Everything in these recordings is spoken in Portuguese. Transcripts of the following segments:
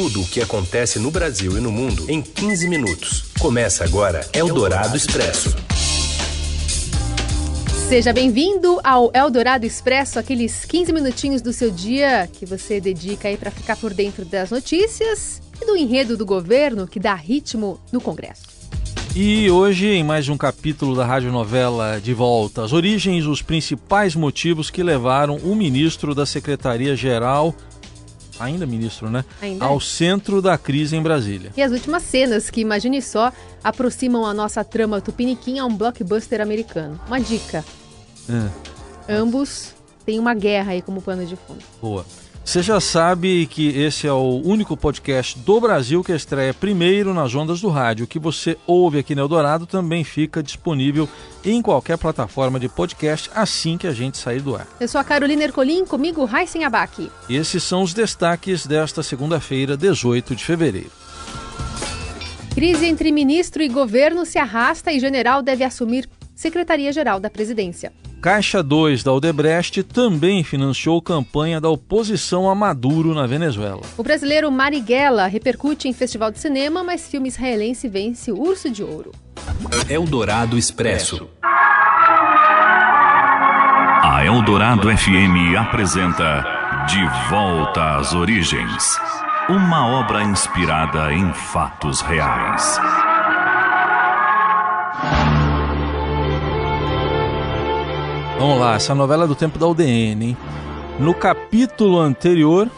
tudo o que acontece no Brasil e no mundo em 15 minutos. Começa agora Eldorado Expresso. Seja bem-vindo ao Eldorado Expresso, aqueles 15 minutinhos do seu dia que você dedica aí para ficar por dentro das notícias e do enredo do governo que dá ritmo no Congresso. E hoje, em mais um capítulo da radionovela De Volta às Origens, os principais motivos que levaram o ministro da Secretaria-Geral ainda ministro, né? Ainda ao é. centro da crise em Brasília. E as últimas cenas, que imagine só, aproximam a nossa trama tupiniquim a um blockbuster americano. Uma dica: É, ambos têm uma guerra aí como pano de fundo. boa. Você já sabe que esse é o único podcast do Brasil que estreia primeiro nas ondas do rádio. O que você ouve aqui no Eldorado também fica disponível em qualquer plataforma de podcast assim que a gente sair do ar. Eu sou a Carolina Ercolim, comigo Raíssen Abac. Esses são os destaques desta segunda-feira, 18 de fevereiro. Crise entre ministro e governo se arrasta e general deve assumir Secretaria-Geral da Presidência. Caixa 2 da Odebrecht também financiou campanha da oposição a Maduro na Venezuela. O brasileiro Marighella repercute em festival de cinema, mas filme israelense vence Urso de Ouro. Eldorado Expresso. A Eldorado FM apresenta De Volta às Origens. Uma obra inspirada em fatos reais. Vamos lá, essa novela é do tempo da UDN, hein? No capítulo anterior,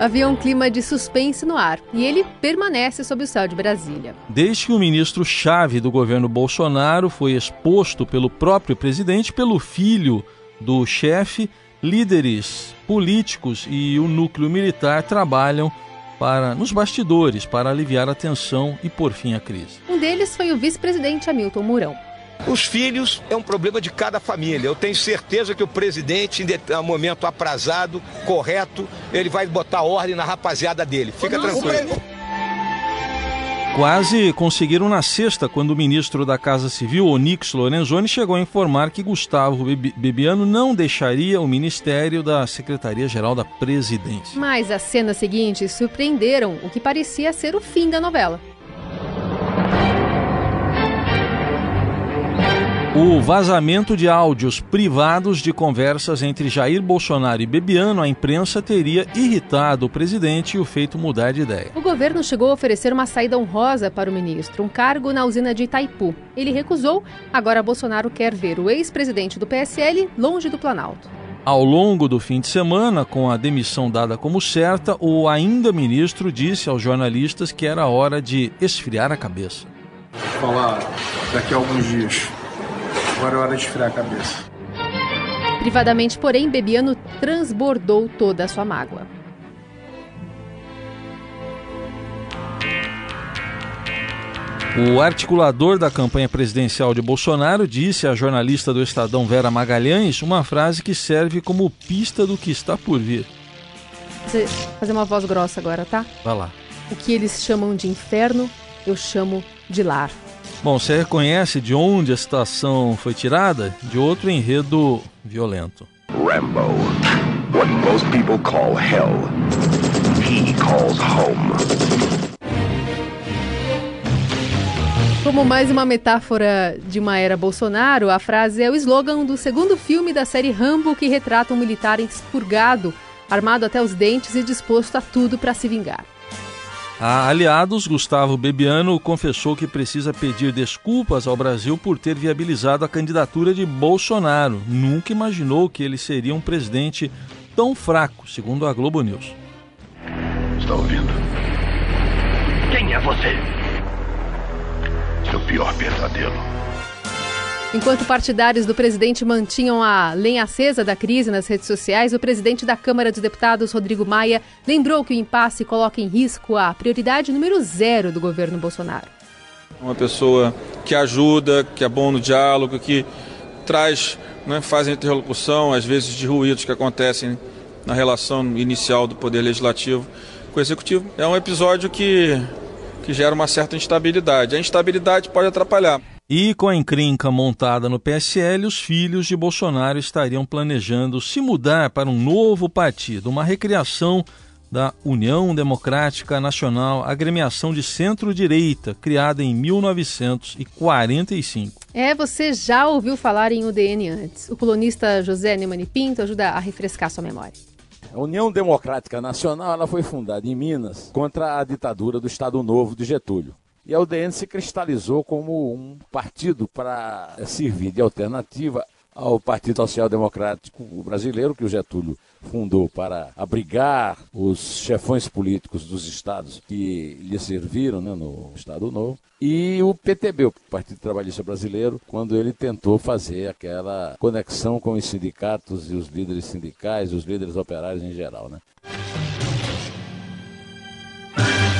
Havia um clima de suspense no ar e ele permanece sob o céu de Brasília. desde que o ministro-chave do governo Bolsonaro foi exposto pelo próprio presidente, pelo filho do chefe, líderes políticos e o núcleo militar trabalham para nos bastidores para aliviar a tensão e por fim a crise. Um deles foi o vice-presidente Hamilton Mourão. Os filhos é um problema de cada família. Eu tenho certeza que o presidente, em um momento aprazado, correto, ele vai botar ordem na rapaziada dele. Fica tranquilo. Quase conseguiram na sexta, quando o ministro da Casa Civil, Onix Lorenzoni, chegou a informar que Gustavo Bebi- Bebiano não deixaria o ministério da Secretaria-Geral da Presidência. Mas as cenas seguintes surpreenderam o que parecia ser o fim da novela. O vazamento de áudios privados de conversas entre Jair Bolsonaro e Bebiano à imprensa teria irritado o presidente e o feito mudar de ideia. O governo chegou a oferecer uma saída honrosa para o ministro, um cargo na usina de Itaipu. Ele recusou, agora Bolsonaro quer ver o ex-presidente do PSL longe do Planalto. Ao longo do fim de semana, com a demissão dada como certa, o ainda ministro disse aos jornalistas que era hora de esfriar a cabeça. falar daqui a alguns dias. Agora é hora de esfriar a cabeça. Privadamente, porém, Bebiano transbordou toda a sua mágoa. O articulador da campanha presidencial de Bolsonaro disse à jornalista do Estadão Vera Magalhães uma frase que serve como pista do que está por vir. Vou fazer uma voz grossa agora, tá? Vai lá. O que eles chamam de inferno, eu chamo de lar. Bom, você reconhece de onde a citação foi tirada? De outro enredo violento. Rambo. What most people call hell, he calls home. Como mais uma metáfora de uma era Bolsonaro, a frase é o slogan do segundo filme da série Rambo que retrata um militar expurgado, armado até os dentes e disposto a tudo para se vingar. A aliados, Gustavo Bebiano confessou que precisa pedir desculpas ao Brasil por ter viabilizado a candidatura de Bolsonaro. Nunca imaginou que ele seria um presidente tão fraco, segundo a Globo News. Está ouvindo? Quem é você? Seu pior pesadelo. Enquanto partidários do presidente mantinham a lenha acesa da crise nas redes sociais, o presidente da Câmara dos Deputados, Rodrigo Maia, lembrou que o impasse coloca em risco a prioridade número zero do governo Bolsonaro. Uma pessoa que ajuda, que é bom no diálogo, que traz, né, faz a interlocução, às vezes de ruídos que acontecem na relação inicial do Poder Legislativo com o Executivo. É um episódio que, que gera uma certa instabilidade. A instabilidade pode atrapalhar. E com a encrenca montada no PSL, os filhos de Bolsonaro estariam planejando se mudar para um novo partido, uma recriação da União Democrática Nacional, agremiação de centro-direita, criada em 1945. É, você já ouviu falar em UDN antes. O colunista José Neumani Pinto ajuda a refrescar sua memória. A União Democrática Nacional ela foi fundada em Minas contra a ditadura do Estado Novo de Getúlio. E a UDN se cristalizou como um partido para servir de alternativa ao Partido Social Democrático Brasileiro, que o Getúlio fundou para abrigar os chefões políticos dos estados que lhe serviram né, no Estado Novo, e o PTB, o Partido Trabalhista Brasileiro, quando ele tentou fazer aquela conexão com os sindicatos e os líderes sindicais, os líderes operários em geral. Né?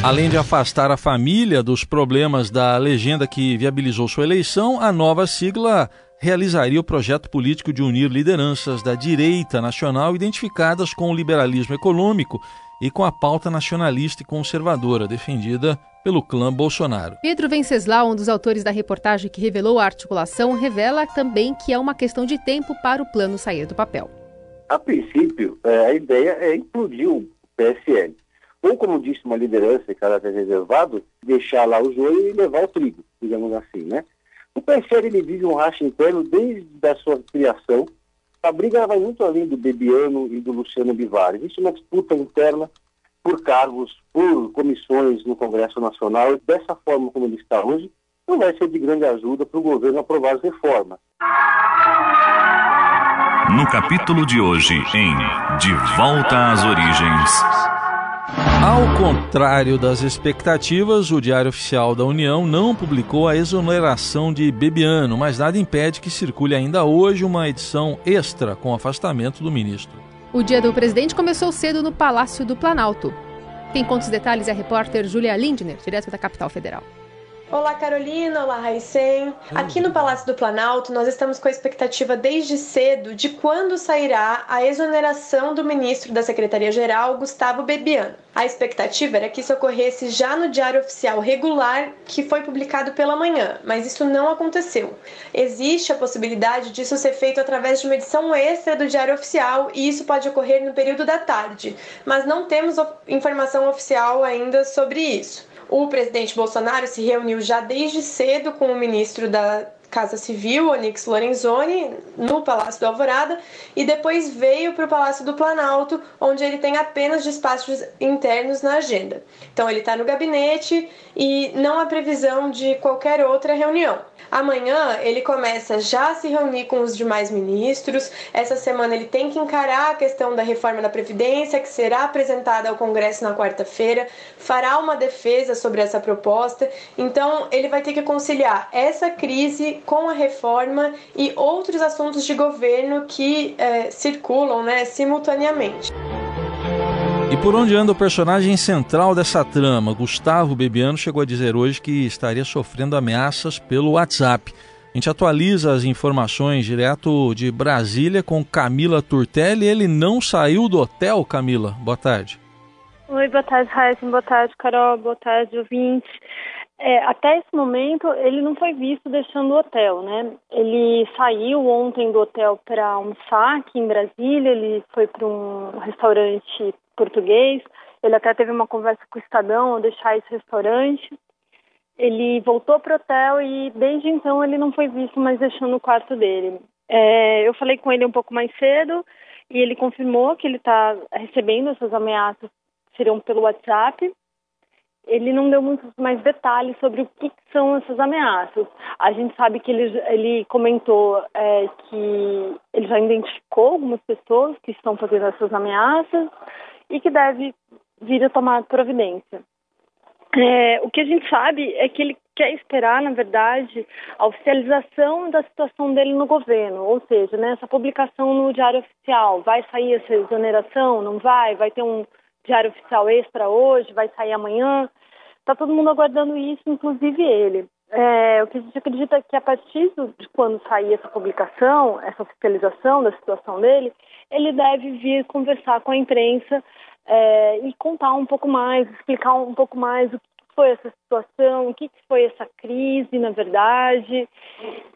Além de afastar a família dos problemas da legenda que viabilizou sua eleição, a nova sigla realizaria o projeto político de unir lideranças da direita nacional identificadas com o liberalismo econômico e com a pauta nacionalista e conservadora defendida pelo clã Bolsonaro. Pedro Venceslau, um dos autores da reportagem que revelou a articulação, revela também que é uma questão de tempo para o plano sair do papel. A princípio, é, a ideia é implodir o PSL. Ou, como disse uma liderança de caráter reservado, deixar lá o joio e levar o trigo, digamos assim, né? O PSL ele vive um racha interno desde a sua criação. A briga vai muito além do Bebiano e do Luciano Bivar. Existe uma disputa interna por cargos, por comissões no Congresso Nacional. Dessa forma como ele está hoje, não vai ser de grande ajuda para o governo aprovar as reformas. No capítulo de hoje, em De Volta às Origens. Ao contrário das expectativas, o Diário Oficial da União não publicou a exoneração de Bebiano, mas nada impede que circule ainda hoje uma edição extra com afastamento do ministro. O dia do presidente começou cedo no Palácio do Planalto. Quem conta os detalhes é a repórter Julia Lindner, direto da capital federal. Olá Carolina, olá Raicen. Aqui no Palácio do Planalto, nós estamos com a expectativa desde cedo de quando sairá a exoneração do ministro da Secretaria-Geral, Gustavo Bebiano. A expectativa era que isso ocorresse já no Diário Oficial regular, que foi publicado pela manhã, mas isso não aconteceu. Existe a possibilidade disso ser feito através de uma edição extra do Diário Oficial e isso pode ocorrer no período da tarde, mas não temos informação oficial ainda sobre isso. O presidente Bolsonaro se reuniu já desde cedo com o ministro da Casa Civil, Onix Lorenzoni, no Palácio do Alvorada, e depois veio para o Palácio do Planalto, onde ele tem apenas despachos internos na agenda. Então ele está no gabinete e não há previsão de qualquer outra reunião. Amanhã ele começa já a se reunir com os demais ministros. Essa semana ele tem que encarar a questão da reforma da Previdência, que será apresentada ao Congresso na quarta-feira, fará uma defesa sobre essa proposta. Então ele vai ter que conciliar essa crise com a reforma e outros assuntos de governo que é, circulam né, simultaneamente. E por onde anda o personagem central dessa trama? Gustavo Bebiano chegou a dizer hoje que estaria sofrendo ameaças pelo WhatsApp. A gente atualiza as informações direto de Brasília com Camila Turtelli. Ele não saiu do hotel, Camila. Boa tarde. Oi, boa tarde, Raíssa. Boa tarde, Carol. Boa tarde, ouvinte. É, até esse momento, ele não foi visto deixando o hotel, né? Ele saiu ontem do hotel para almoçar aqui em Brasília, ele foi para um restaurante português, ele até teve uma conversa com o Estadão ao deixar esse restaurante. Ele voltou para o hotel e desde então ele não foi visto mais deixando o quarto dele. É, eu falei com ele um pouco mais cedo e ele confirmou que ele está recebendo essas ameaças, seriam pelo WhatsApp ele não deu muitos mais detalhes sobre o que são essas ameaças. A gente sabe que ele, ele comentou é, que ele já identificou algumas pessoas que estão fazendo essas ameaças e que deve vir a tomar providência. É, o que a gente sabe é que ele quer esperar, na verdade, a oficialização da situação dele no governo, ou seja, né, essa publicação no Diário Oficial. Vai sair essa exoneração? Não vai? Vai ter um Diário Oficial Extra hoje, vai sair amanhã. Está todo mundo aguardando isso, inclusive ele. É, o que a gente acredita é que a partir de quando sair essa publicação, essa oficialização da situação dele, ele deve vir conversar com a imprensa é, e contar um pouco mais, explicar um pouco mais o que foi essa situação, o que foi essa crise, na verdade.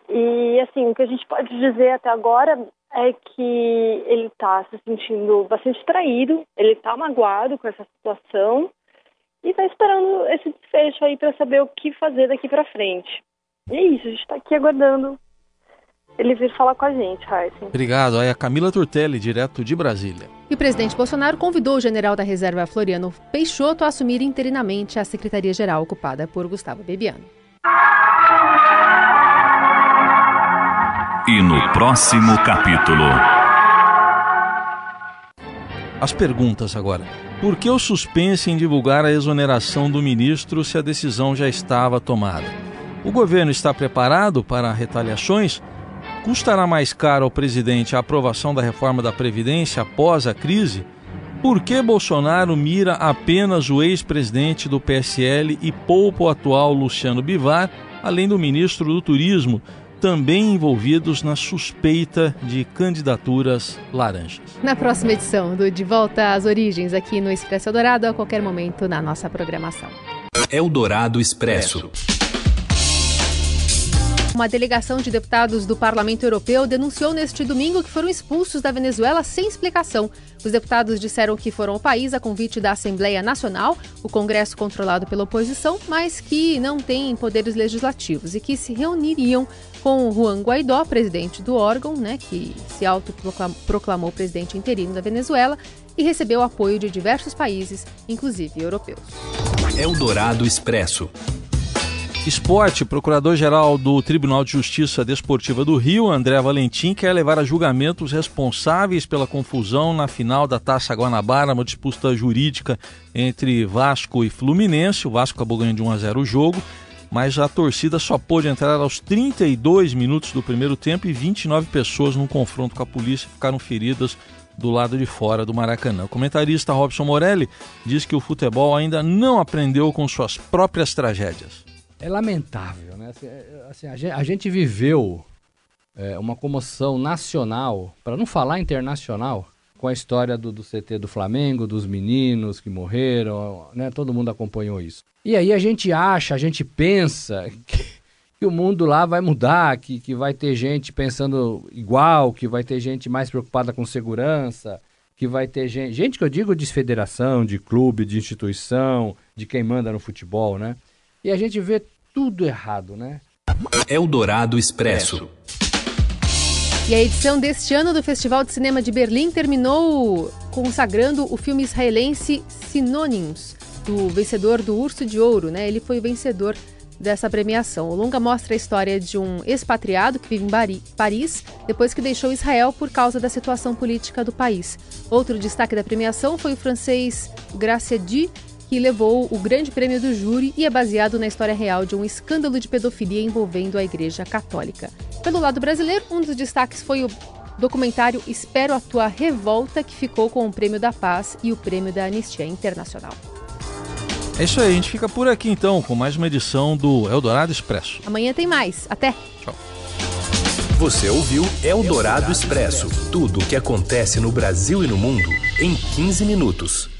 E, assim, o que a gente pode dizer até agora é que ele está se sentindo bastante traído, ele está magoado com essa situação e está esperando esse desfecho aí para saber o que fazer daqui para frente. E é isso, a gente está aqui aguardando ele vir falar com a gente, Heisen. Obrigado. Aí a Camila Turtelli, direto de Brasília. E o presidente Bolsonaro convidou o general da reserva Floriano Peixoto a assumir interinamente a secretaria-geral ocupada por Gustavo Bebiano. E no próximo capítulo. As perguntas agora. Por que o suspense em divulgar a exoneração do ministro se a decisão já estava tomada? O governo está preparado para retaliações? Custará mais caro ao presidente a aprovação da reforma da Previdência após a crise? Por que Bolsonaro mira apenas o ex-presidente do PSL e poupa o atual Luciano Bivar, além do ministro do Turismo, também envolvidos na suspeita de candidaturas laranjas. Na próxima edição do De Volta às Origens, aqui no Expresso Eldorado, a qualquer momento na nossa programação. Eldorado Expresso. Uma delegação de deputados do Parlamento Europeu denunciou neste domingo que foram expulsos da Venezuela sem explicação. Os deputados disseram que foram ao país a convite da Assembleia Nacional, o Congresso controlado pela oposição, mas que não têm poderes legislativos e que se reuniriam com Juan Guaidó, presidente do órgão, né, que se autoproclamou presidente interino da Venezuela e recebeu apoio de diversos países, inclusive europeus. Eldorado Expresso. Esporte, procurador-geral do Tribunal de Justiça Desportiva do Rio, André Valentim, quer levar a julgamento os responsáveis pela confusão na final da Taça Guanabara, uma disputa jurídica entre Vasco e Fluminense. O Vasco acabou ganhando de 1 a 0 o jogo, mas a torcida só pôde entrar aos 32 minutos do primeiro tempo e 29 pessoas num confronto com a polícia ficaram feridas do lado de fora do Maracanã. O comentarista Robson Morelli diz que o futebol ainda não aprendeu com suas próprias tragédias é lamentável, né? Assim, é, assim a, gente, a, gente, viveu é, uma comoção nacional, para não falar internacional, com a história do, do, CT do Flamengo, dos meninos que morreram, né? Todo mundo acompanhou isso. E aí a gente acha, a gente pensa que, que o mundo lá vai mudar, que, que vai ter gente pensando igual, que vai ter gente mais preocupada com segurança, que vai ter gente, gente que eu digo de federação, de clube, de instituição, de quem manda no futebol, né? E a gente vê tudo errado, né? Eldorado Expresso. E a edição deste ano do Festival de Cinema de Berlim terminou consagrando o filme israelense Synonyms, do vencedor do Urso de Ouro, né? Ele foi o vencedor dessa premiação. O longa mostra a história de um expatriado que vive em Paris depois que deixou Israel por causa da situação política do país. Outro destaque da premiação foi o francês Graciedi, que levou o Grande Prêmio do Júri e é baseado na história real de um escândalo de pedofilia envolvendo a Igreja Católica. Pelo lado brasileiro, um dos destaques foi o documentário Espero a Tua Revolta, que ficou com o Prêmio da Paz e o Prêmio da Anistia Internacional. É isso aí, a gente fica por aqui então com mais uma edição do Eldorado Expresso. Amanhã tem mais. Até! Tchau. Você ouviu Eldorado Expresso tudo o que acontece no Brasil e no mundo em 15 minutos.